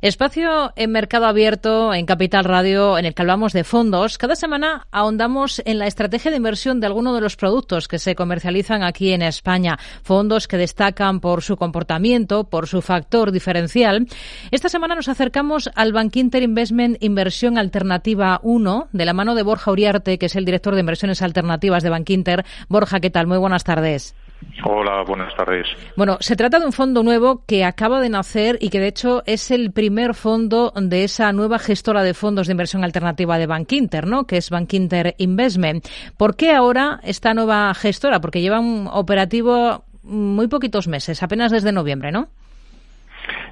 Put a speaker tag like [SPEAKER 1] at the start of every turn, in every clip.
[SPEAKER 1] Espacio en Mercado Abierto, en Capital Radio, en el que hablamos de fondos. Cada semana ahondamos en la estrategia de inversión de alguno de los productos que se comercializan aquí en España. Fondos que destacan por su comportamiento, por su factor diferencial. Esta semana nos acercamos al Bankinter Investment Inversión Alternativa 1, de la mano de Borja Uriarte, que es el director de inversiones alternativas de Bankinter. Borja, ¿qué tal? Muy buenas tardes.
[SPEAKER 2] Hola, buenas tardes.
[SPEAKER 1] Bueno, se trata de un fondo nuevo que acaba de nacer y que de hecho es el primer fondo de esa nueva gestora de fondos de inversión alternativa de Bankinter, ¿no? Que es Bankinter Investment. ¿Por qué ahora esta nueva gestora? Porque lleva un operativo muy poquitos meses, apenas desde noviembre, ¿no?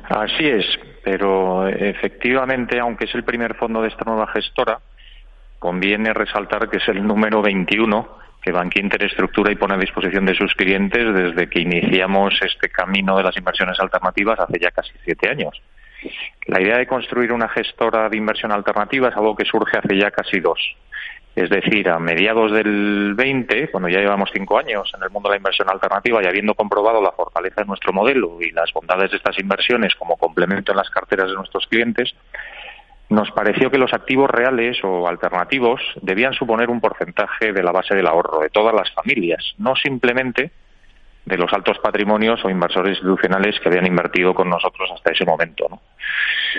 [SPEAKER 2] Así es, pero efectivamente, aunque es el primer fondo de esta nueva gestora, conviene resaltar que es el número 21 que Bankinter estructura y pone a disposición de sus clientes desde que iniciamos este camino de las inversiones alternativas hace ya casi siete años. La idea de construir una gestora de inversión alternativa es algo que surge hace ya casi dos. Es decir, a mediados del 20, cuando ya llevamos cinco años en el mundo de la inversión alternativa y habiendo comprobado la fortaleza de nuestro modelo y las bondades de estas inversiones como complemento en las carteras de nuestros clientes, nos pareció que los activos reales o alternativos debían suponer un porcentaje de la base del ahorro de todas las familias, no simplemente de los altos patrimonios o inversores institucionales que habían invertido con nosotros hasta ese momento.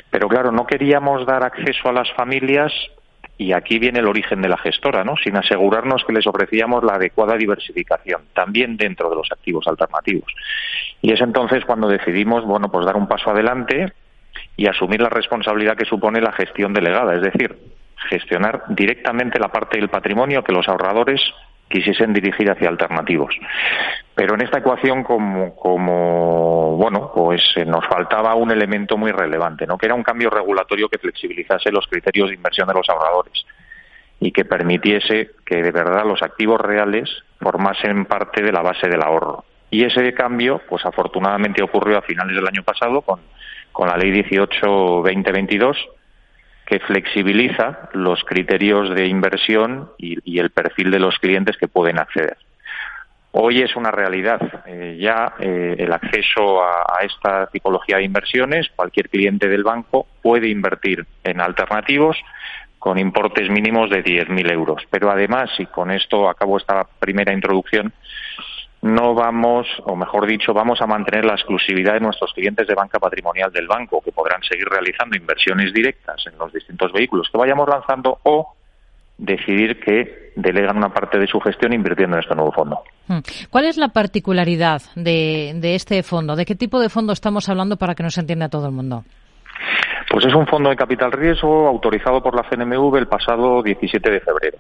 [SPEAKER 2] Pero claro, no queríamos dar acceso a las familias y aquí viene el origen de la gestora, ¿no? Sin asegurarnos que les ofrecíamos la adecuada diversificación, también dentro de los activos alternativos. Y es entonces cuando decidimos, bueno, pues dar un paso adelante y asumir la responsabilidad que supone la gestión delegada, es decir, gestionar directamente la parte del patrimonio que los ahorradores quisiesen dirigir hacia alternativos. Pero en esta ecuación, como, como bueno, pues eh, nos faltaba un elemento muy relevante, ¿no? Que era un cambio regulatorio que flexibilizase los criterios de inversión de los ahorradores y que permitiese que de verdad los activos reales formasen parte de la base del ahorro. Y ese cambio, pues afortunadamente ocurrió a finales del año pasado con con la Ley 18-2022, que flexibiliza los criterios de inversión y, el perfil de los clientes que pueden acceder. Hoy es una realidad eh, ya eh, el acceso a, esta tipología de inversiones. Cualquier cliente del banco puede invertir en alternativos con importes mínimos de 10.000 euros. Pero además, y con esto acabo esta primera introducción, no vamos, o mejor dicho, vamos a mantener la exclusividad de nuestros clientes de banca patrimonial del banco, que podrán seguir realizando inversiones directas en los distintos vehículos que vayamos lanzando o decidir que delegan una parte de su gestión invirtiendo en este nuevo fondo.
[SPEAKER 1] Hmm. ¿Cuál es la particularidad de, de este fondo? ¿De qué tipo de fondo estamos hablando para que nos entienda todo el mundo?
[SPEAKER 2] Pues es un fondo de capital riesgo autorizado por la CNMV el pasado 17 de febrero.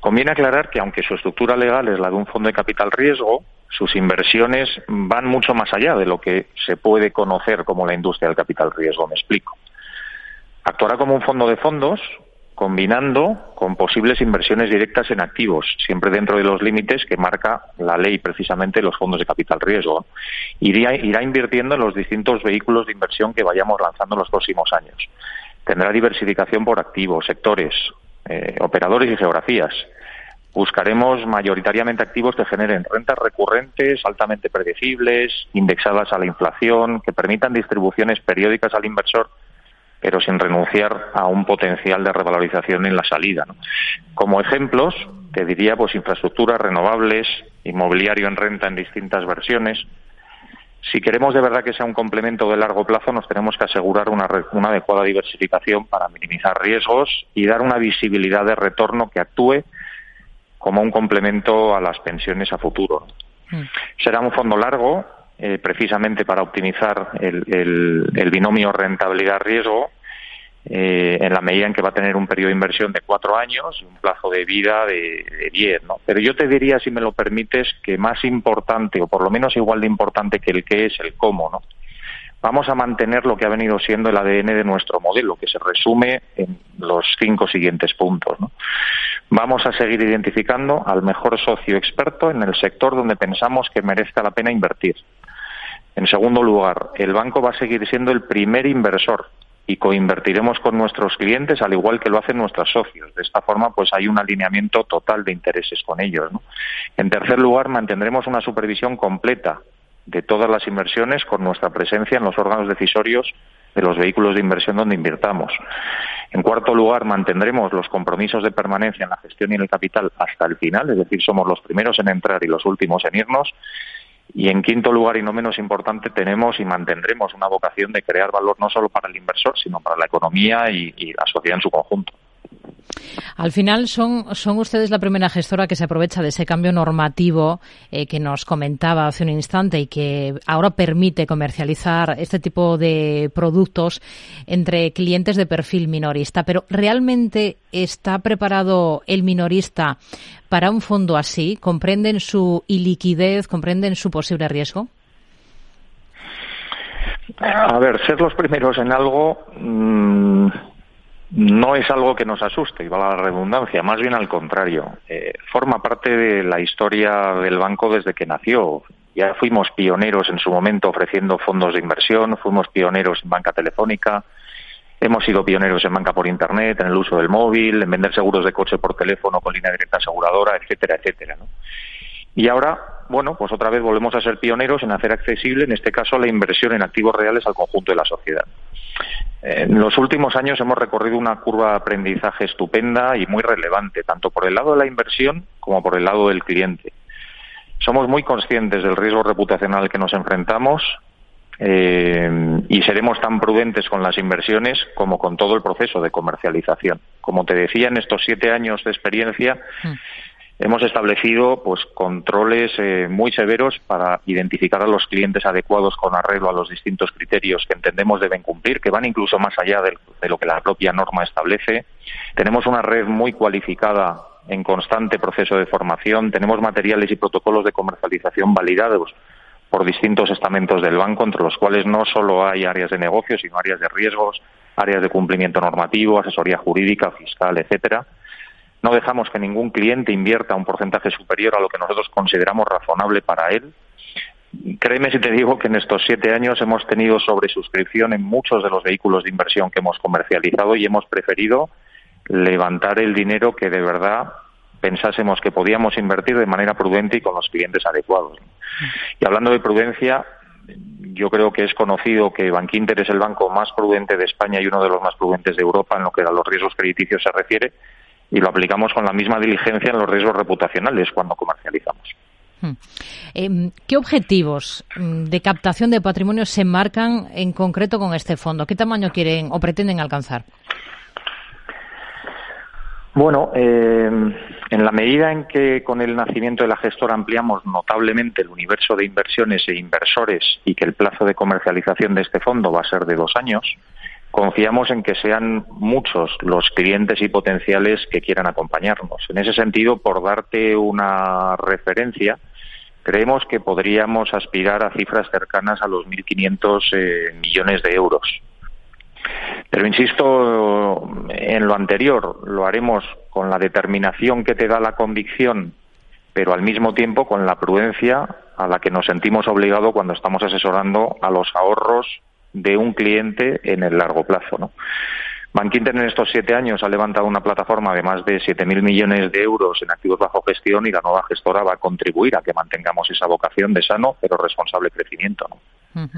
[SPEAKER 2] Conviene aclarar que aunque su estructura legal es la de un fondo de capital riesgo, sus inversiones van mucho más allá de lo que se puede conocer como la industria del capital riesgo. Me explico. Actuará como un fondo de fondos, combinando con posibles inversiones directas en activos, siempre dentro de los límites que marca la ley precisamente los fondos de capital riesgo. Irá, irá invirtiendo en los distintos vehículos de inversión que vayamos lanzando en los próximos años. Tendrá diversificación por activos, sectores, eh, operadores y geografías. Buscaremos mayoritariamente activos que generen rentas recurrentes, altamente predecibles, indexadas a la inflación, que permitan distribuciones periódicas al inversor, pero sin renunciar a un potencial de revalorización en la salida. Como ejemplos, te diría pues infraestructuras renovables, inmobiliario en renta en distintas versiones, si queremos de verdad que sea un complemento de largo plazo, nos tenemos que asegurar una, adecuada diversificación para minimizar riesgos y dar una visibilidad de retorno que actúe como un complemento a las pensiones a futuro. Mm. Será un fondo largo, eh, precisamente para optimizar el binomio rentabilidad-riesgo eh, en la medida en que va a tener un periodo de inversión de cuatro años y un plazo de vida de, diez. ¿no? Pero yo te diría, si me lo permites, que más importante, o por lo menos igual de importante que el qué es el cómo. ¿no? Vamos a mantener lo que ha venido siendo el ADN de nuestro modelo, que se resume en los cinco siguientes puntos. Vamos a seguir identificando al mejor socio experto en el sector donde pensamos que merezca la pena invertir. En segundo lugar, el banco va a seguir siendo el primer inversor y coinvertiremos con nuestros clientes al igual que lo hacen nuestros socios. De esta forma, pues hay un alineamiento total de intereses con ellos. En tercer lugar, mantendremos una supervisión completa de todas las inversiones con nuestra presencia en los órganos decisorios de los vehículos de inversión donde invirtamos. En cuarto lugar, mantendremos los compromisos de permanencia en la gestión y en el capital hasta el final, es decir, somos los primeros en entrar y los últimos en irnos. Y en quinto lugar, y no menos importante, tenemos y mantendremos una vocación de crear valor no solo para el inversor, sino para la economía y, la sociedad en su conjunto.
[SPEAKER 1] Al final son, son ustedes la primera gestora que se aprovecha de ese cambio normativo eh, que nos comentaba hace un instante y que ahora permite comercializar este tipo de productos entre clientes de perfil minorista. Pero ¿realmente está preparado el minorista para un fondo así? ¿Comprenden su iliquidez? ¿Comprenden su posible riesgo?
[SPEAKER 2] A ver, ser los primeros en algo. Mmm no es algo que nos asuste, y va la redundancia, más bien al contrario. Eh, forma parte de la historia del banco desde que nació. Ya fuimos pioneros en su momento ofreciendo fondos de inversión, fuimos pioneros en banca telefónica, hemos sido pioneros en banca por Internet, en el uso del móvil, en vender seguros de coche por teléfono con línea directa aseguradora, etcétera, etcétera. ¿no? Y ahora, bueno, pues otra vez volvemos a ser pioneros en hacer accesible, en este caso, la inversión en activos reales al conjunto de la sociedad. En los últimos años hemos recorrido una curva de aprendizaje estupenda y muy relevante, tanto por el lado de la inversión como por el lado del cliente. Somos muy conscientes del riesgo reputacional que nos enfrentamos eh, y seremos tan prudentes con las inversiones como con todo el proceso de comercialización. Como te decía, en estos siete años de experiencia, mm hemos establecido pues controles eh, muy severos para identificar a los clientes adecuados con arreglo a los distintos criterios que entendemos deben cumplir, que van incluso más allá de, de lo que la propia norma establece. Tenemos una red muy cualificada en constante proceso de formación. Tenemos materiales y protocolos de comercialización validados por distintos estamentos del banco, entre los cuales no solo hay áreas de negocio, sino áreas de riesgos, áreas de cumplimiento normativo, asesoría jurídica, fiscal, etcétera no dejamos que ningún cliente invierta un porcentaje superior a lo que nosotros consideramos razonable para él. Créeme si te digo que en estos siete años hemos tenido sobresuscripción en muchos de los vehículos de inversión que hemos comercializado y hemos preferido levantar el dinero que de verdad pensásemos que podíamos invertir de manera prudente y con los clientes adecuados. Y hablando de prudencia, yo creo que es conocido que Bankinter es el banco más prudente de España y uno de los más prudentes de Europa en lo que a los riesgos crediticios se refiere y lo aplicamos con la misma diligencia en los riesgos reputacionales cuando comercializamos. Hmm.
[SPEAKER 1] Em, ¿Qué objetivos mm, de captación de patrimonio se marcan en concreto con este fondo? ¿Qué tamaño quieren o pretenden alcanzar?
[SPEAKER 2] Bueno, em, en la medida en que con el nacimiento de la gestora ampliamos notablemente el universo de inversiones e inversores y que el plazo de comercialización de este fondo va a ser de dos años, confiamos en que sean muchos los clientes y potenciales que quieran acompañarnos. En ese sentido, por darte una referencia, creemos que podríamos aspirar a cifras cercanas a los 1.500 eh, millones de euros. Pero insisto en lo anterior, lo haremos con la determinación que te da la convicción, pero al mismo tiempo con la prudencia a la que nos sentimos obligados cuando estamos asesorando a los ahorros de un cliente en el largo plazo. ¿no? Bankinter en estos siete años ha levantado una plataforma de más de 7.000 millones de euros en activos bajo gestión y la nueva gestora va a contribuir a que mantengamos esa vocación de sano pero responsable crecimiento. ¿no?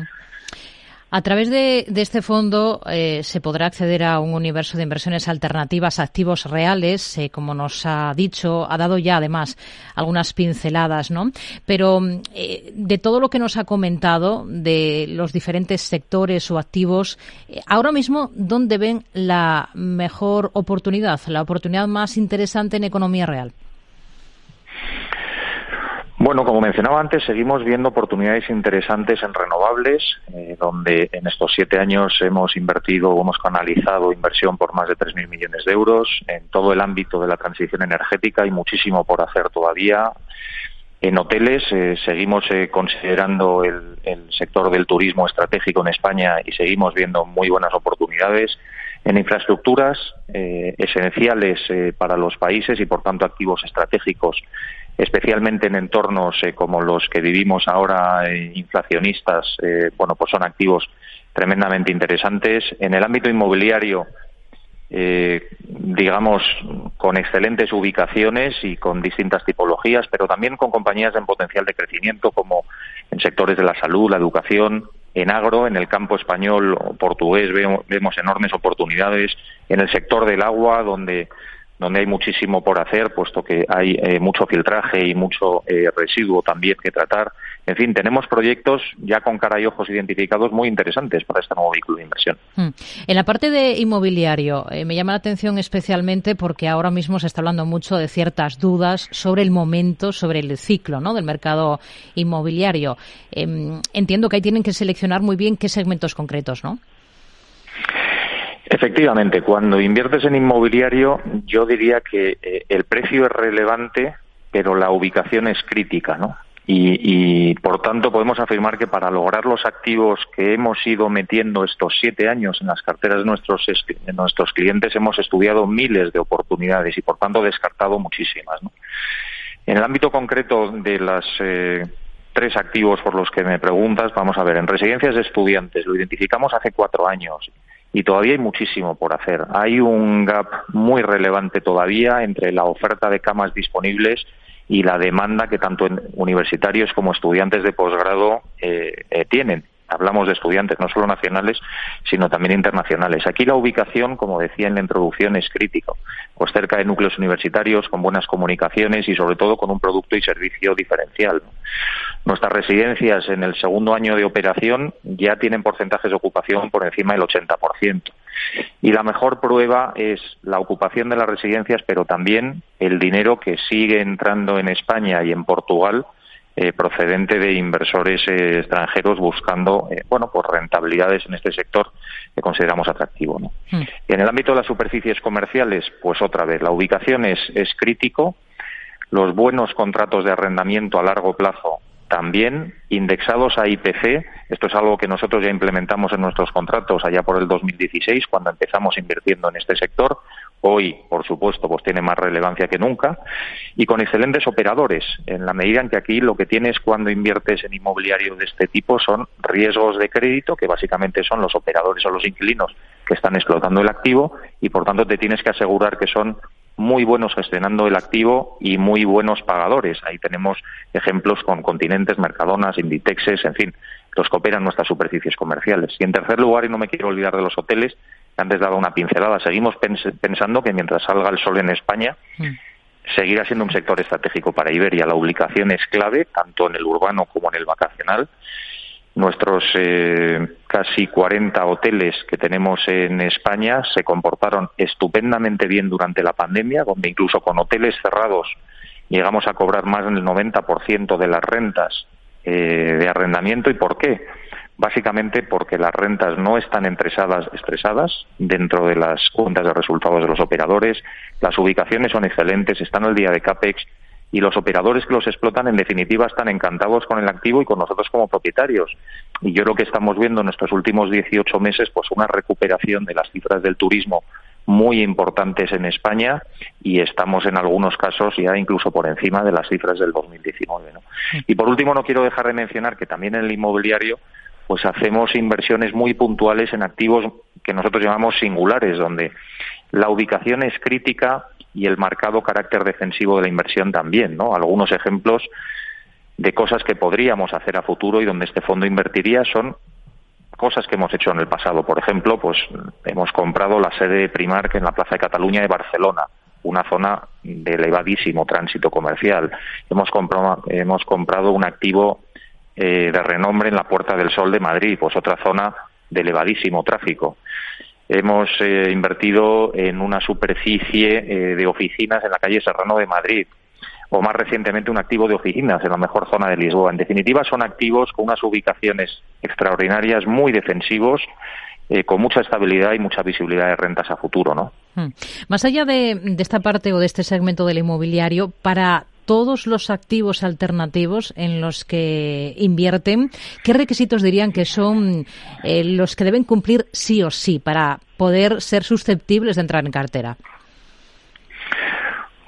[SPEAKER 1] A través de, este fondo eh, se podrá acceder a un universo de inversiones alternativas activos reales, eh, como nos ha dicho, ha dado ya además algunas pinceladas, ¿no? Pero eh, de todo lo que nos ha comentado, de los diferentes sectores o activos, ahora mismo, ¿dónde ven la mejor oportunidad, la oportunidad más interesante en economía real?
[SPEAKER 2] Bueno, como mencionaba antes, seguimos viendo oportunidades interesantes en renovables, eh, donde en estos siete años hemos invertido hemos canalizado inversión por más de 3.000 millones de euros. En todo el ámbito de la transición energética hay muchísimo por hacer todavía. En hoteles eh, seguimos eh, considerando el, el, sector del turismo estratégico en España y seguimos viendo muy buenas oportunidades. En infraestructuras esenciales para los países y, por tanto, activos estratégicos especialmente en entornos eh, como los que vivimos ahora, eh, inflacionistas, eh, bueno, pues son activos tremendamente interesantes. En el ámbito inmobiliario, digamos, con excelentes ubicaciones y con distintas tipologías, pero también con compañías en potencial de crecimiento como en sectores de la salud, la educación, en agro, en el campo español o portugués vemos enormes oportunidades, en el sector del agua, donde donde hay muchísimo por hacer, puesto que hay eh, mucho filtraje y mucho eh, residuo también que tratar. En fin, tenemos proyectos ya con cara y ojos identificados muy interesantes para este nuevo vehículo de inversión.
[SPEAKER 1] Hmm. En la parte de inmobiliario, eh, me llama la atención especialmente porque ahora mismo se está hablando mucho de ciertas dudas sobre el momento, sobre el ciclo ¿no? del mercado inmobiliario. Em, entiendo que ahí tienen que seleccionar muy bien qué segmentos concretos, ¿no?
[SPEAKER 2] Efectivamente, cuando inviertes en inmobiliario, yo diría que eh, el precio es relevante, pero la ubicación es crítica, ¿no? Y, por tanto podemos afirmar que para lograr los activos que hemos ido metiendo estos siete años en las carteras de nuestros, nuestros clientes hemos estudiado miles de oportunidades y por tanto descartado muchísimas. ¿no? En el ámbito concreto de las eh, tres activos por los que me preguntas, vamos a ver, en residencias de estudiantes lo identificamos hace cuatro años y todavía hay muchísimo por hacer. Hay un gap muy relevante todavía entre la oferta de camas disponibles y la demanda que tanto universitarios como estudiantes de posgrado eh, eh, tienen hablamos de estudiantes no solo nacionales, sino también internacionales. Aquí la ubicación, como decía en la introducción, es crítico, pues cerca de núcleos universitarios, con buenas comunicaciones y sobre todo con un producto y servicio diferencial. Nuestras residencias en el segundo año de operación ya tienen porcentajes de ocupación por encima del 80%. Y la mejor prueba es la ocupación de las residencias, pero también el dinero que sigue entrando en España y en Portugal eh, procedente de inversores eh, extranjeros buscando eh, bueno pues rentabilidades en este sector que consideramos atractivo ¿no? Hmm. en el ámbito de las superficies comerciales pues otra vez la ubicación es, es crítico los buenos contratos de arrendamiento a largo plazo también indexados a IPC. Esto es algo que nosotros ya implementamos en nuestros contratos allá por el 2016, cuando empezamos invirtiendo en este sector. Hoy, por supuesto, pues tiene más relevancia que nunca. Y con excelentes operadores, en la medida en que aquí lo que tienes cuando inviertes en inmobiliario de este tipo son riesgos de crédito, que básicamente son los operadores o los inquilinos que están explotando el activo, y por tanto te tienes que asegurar que son muy buenos gestionando el activo y muy buenos pagadores. Ahí tenemos ejemplos con Continentes, Mercadonas, Inditexes, en fin, los que operan nuestras superficies comerciales. Y en tercer lugar, y no me quiero olvidar de los hoteles, antes dado una pincelada, seguimos pensando que mientras salga el sol en España, mm. seguirá siendo un sector estratégico para Iberia. La ubicación es clave, tanto en el urbano como en el vacacional. Nuestros eh, casi 40 hoteles que tenemos en España se comportaron estupendamente bien durante la pandemia, donde incluso con hoteles cerrados llegamos a cobrar más del 90% de las rentas eh, de arrendamiento. ¿Y por qué? Básicamente porque las rentas no están estresadas, estresadas dentro de las cuentas de resultados de los operadores, las ubicaciones son excelentes, están al día de CAPEX y los operadores que los explotan en definitiva están encantados con el activo y con nosotros como propietarios. Y yo lo que estamos viendo en estos últimos 18 meses, pues una recuperación de las cifras del turismo muy importantes en España y estamos en algunos casos ya incluso por encima de las cifras del 2019. Y por último, no quiero dejar de mencionar que también en el inmobiliario pues hacemos inversiones muy puntuales en activos que nosotros llamamos singulares, donde la ubicación es crítica y el marcado carácter defensivo de la inversión también, ¿no? Algunos ejemplos de cosas que podríamos hacer a futuro y donde este fondo invertiría son cosas que hemos hecho en el pasado. Por ejemplo, pues hemos comprado la sede de Primark en la Plaza de Cataluña de Barcelona, una zona de elevadísimo tránsito comercial. Hemos comprado, hemos comprado un activo eh, de renombre en la Puerta del Sol de Madrid, pues otra zona de elevadísimo tráfico. Hemos eh, invertido en una superficie eh, de oficinas en la calle Serrano de Madrid, o más recientemente un activo de oficinas en la mejor zona de Lisboa. En definitiva, son activos con unas ubicaciones extraordinarias, muy defensivos, eh, con mucha estabilidad y mucha visibilidad de rentas a futuro, ¿no?
[SPEAKER 1] Hmm. Más allá de, de, esta parte o de este segmento del inmobiliario, para todos los activos alternativos en los que invierten, ¿qué requisitos dirían que son eh, los que deben cumplir sí o sí para poder ser susceptibles de entrar en cartera?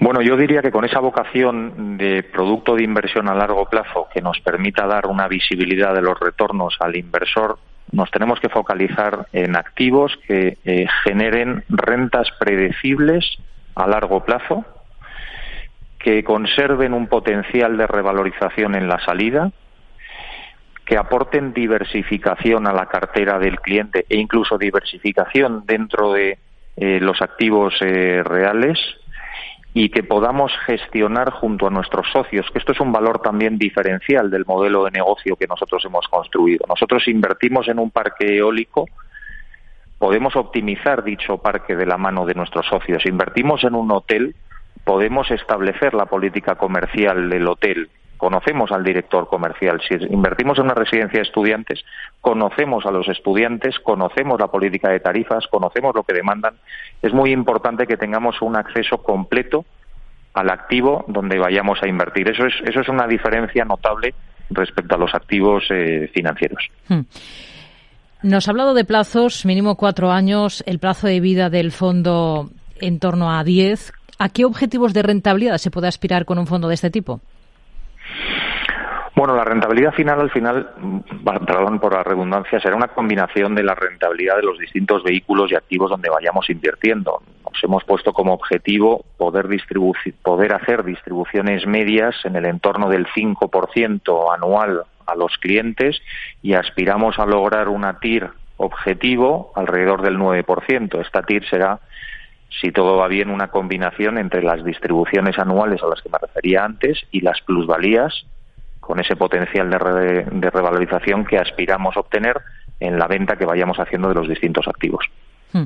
[SPEAKER 2] Bueno, yo diría que con esa vocación de producto de inversión a largo plazo que nos permita dar una visibilidad de los retornos al inversor, nos tenemos que focalizar en activos que eh, generen rentas predecibles a largo plazo, que conserven un potencial de revalorización en la salida, que aporten diversificación a la cartera del cliente e incluso diversificación dentro de eh, los activos eh, reales y que podamos gestionar junto a nuestros socios, que esto es un valor también diferencial del modelo de negocio que nosotros hemos construido. Nosotros invertimos en un parque eólico, podemos optimizar dicho parque de la mano de nuestros socios. Invertimos en un hotel, podemos establecer la política comercial del hotel conocemos al director comercial. Si invertimos en una residencia de estudiantes, conocemos a los estudiantes, conocemos la política de tarifas, conocemos lo que demandan. Es muy importante que tengamos un acceso completo al activo donde vayamos a invertir. Eso es, eso es una diferencia notable respecto a los activos eh, financieros. Hmm.
[SPEAKER 1] Nos ha hablado de plazos, mínimo cuatro años, el plazo de vida del fondo en torno a diez. ¿A qué objetivos de rentabilidad se puede aspirar con un fondo de este tipo?
[SPEAKER 2] Bueno, la rentabilidad final, al final, perdón por la redundancia, será una combinación de la rentabilidad de los distintos vehículos y activos donde vayamos invirtiendo. Nos hemos puesto como objetivo poder, poder hacer distribuciones medias en el entorno del 5% anual a los clientes y aspiramos a lograr una TIR objetivo alrededor del 9%. Esta TIR será si todo va bien, una combinación entre las distribuciones anuales a las que me refería antes y las plusvalías con ese potencial de, revalorización que aspiramos a obtener en la venta que vayamos haciendo de los distintos activos. Hmm.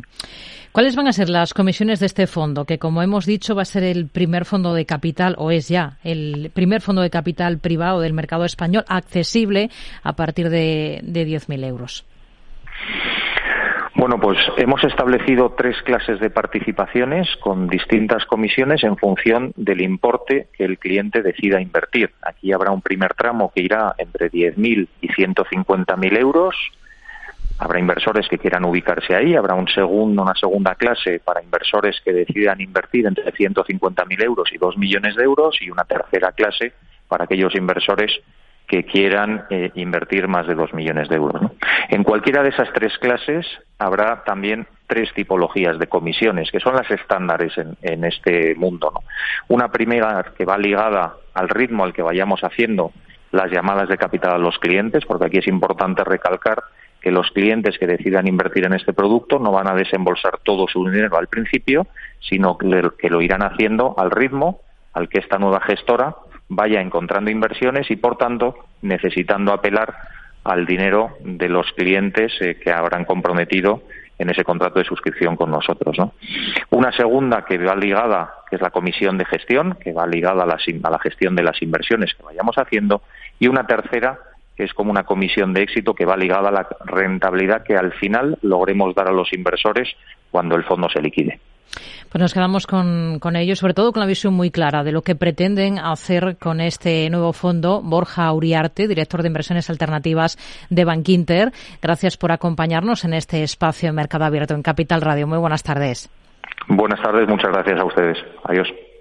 [SPEAKER 1] ¿Cuáles van a ser las comisiones de este fondo? Que, como hemos dicho, va a ser el primer fondo de capital, o es ya el primer fondo de capital privado del mercado español accesible a partir de, de 10.000 euros.
[SPEAKER 2] Bueno, pues hemos establecido tres clases de participaciones con distintas comisiones en función del importe que el cliente decida invertir. Aquí habrá un primer tramo que irá entre 10.000 y 150.000 euros. Habrá inversores que quieran ubicarse ahí. Habrá un segundo, una segunda clase para inversores que decidan invertir entre 150.000 euros y 2 millones de euros. Y una tercera clase para aquellos inversores que quieran eh, invertir más de dos millones de euros. En cualquiera de esas tres clases habrá también tres tipologías de comisiones, que son las estándares en, este mundo. Una primera que va ligada al ritmo al que vayamos haciendo las llamadas de capital a los clientes, porque aquí es importante recalcar que los clientes que decidan invertir en este producto no van a desembolsar todo su dinero al principio, sino que lo irán haciendo al ritmo al que esta nueva gestora vaya encontrando inversiones y, por tanto, necesitando apelar al dinero de los clientes eh, que habrán comprometido en ese contrato de suscripción con nosotros. Una segunda que va ligada, que es la comisión de gestión, que va ligada a la, a la gestión de las inversiones que vayamos haciendo, y una tercera que es como una comisión de éxito que va ligada a la rentabilidad que al final logremos dar a los inversores cuando el fondo se liquide.
[SPEAKER 1] Pues nos quedamos con, con ello, sobre todo con la visión muy clara de lo que pretenden hacer con este nuevo fondo. Borja Uriarte, director de inversiones alternativas de Bankinter. Gracias por acompañarnos en este espacio de Mercado Abierto en Capital Radio. Muy buenas tardes.
[SPEAKER 2] Buenas tardes, muchas gracias a ustedes. Adiós.